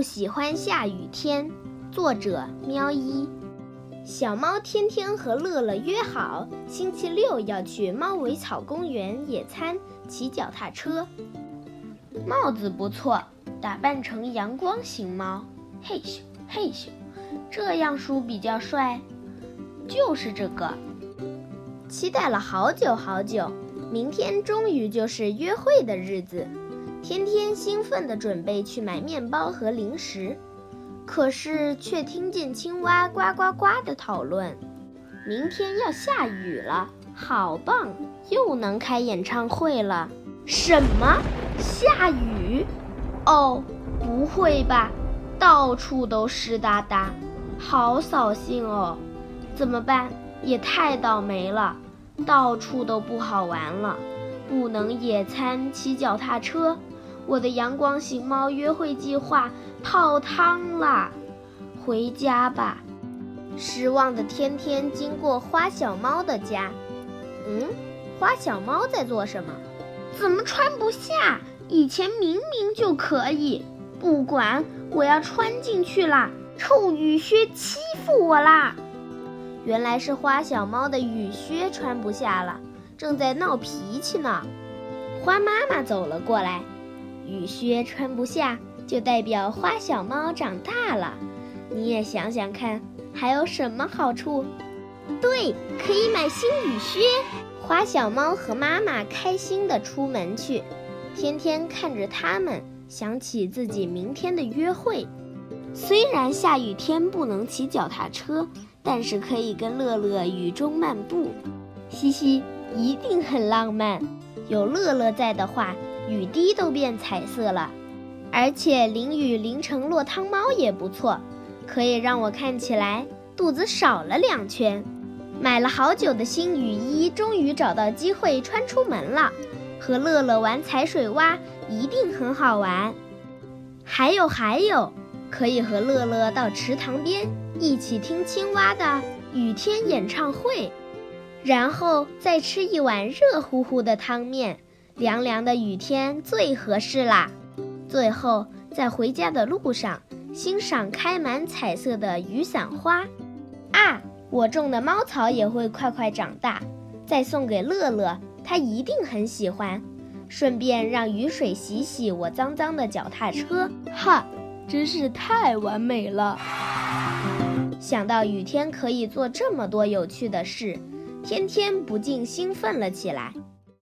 不喜欢下雨天。作者：喵一。小猫天天和乐乐约好，星期六要去猫尾草公园野餐，骑脚踏车。帽子不错，打扮成阳光型猫，嘿咻嘿咻，这样梳比较帅。就是这个。期待了好久好久，明天终于就是约会的日子。天天兴奋地准备去买面包和零食，可是却听见青蛙呱呱呱的讨论：明天要下雨了，好棒，又能开演唱会了。什么？下雨？哦，不会吧，到处都湿哒哒，好扫兴哦。怎么办？也太倒霉了，到处都不好玩了，不能野餐、骑脚踏车，我的阳光型猫约会计划泡汤啦！回家吧。失望的天天经过花小猫的家，嗯，花小猫在做什么？怎么穿不下？以前明明就可以。不管，我要穿进去啦！臭雨靴欺负我啦！原来是花小猫的雨靴穿不下了，正在闹脾气呢。花妈妈走了过来，雨靴穿不下，就代表花小猫长大了。你也想想看，还有什么好处？对，可以买新雨靴。花小猫和妈妈开心地出门去，天天看着他们，想起自己明天的约会。虽然下雨天不能骑脚踏车。但是可以跟乐乐雨中漫步，嘻嘻，一定很浪漫。有乐乐在的话，雨滴都变彩色了。而且淋雨淋成落汤猫也不错，可以让我看起来肚子少了两圈。买了好久的新雨衣，终于找到机会穿出门了。和乐乐玩踩水洼一定很好玩。还有还有。可以和乐乐到池塘边一起听青蛙的雨天演唱会，然后再吃一碗热乎乎的汤面，凉凉的雨天最合适啦。最后在回家的路上欣赏开满彩色的雨伞花，啊，我种的猫草也会快快长大，再送给乐乐，他一定很喜欢。顺便让雨水洗洗我脏脏的脚踏车，哈。真是太完美了！想到雨天可以做这么多有趣的事，天天不禁兴奋了起来。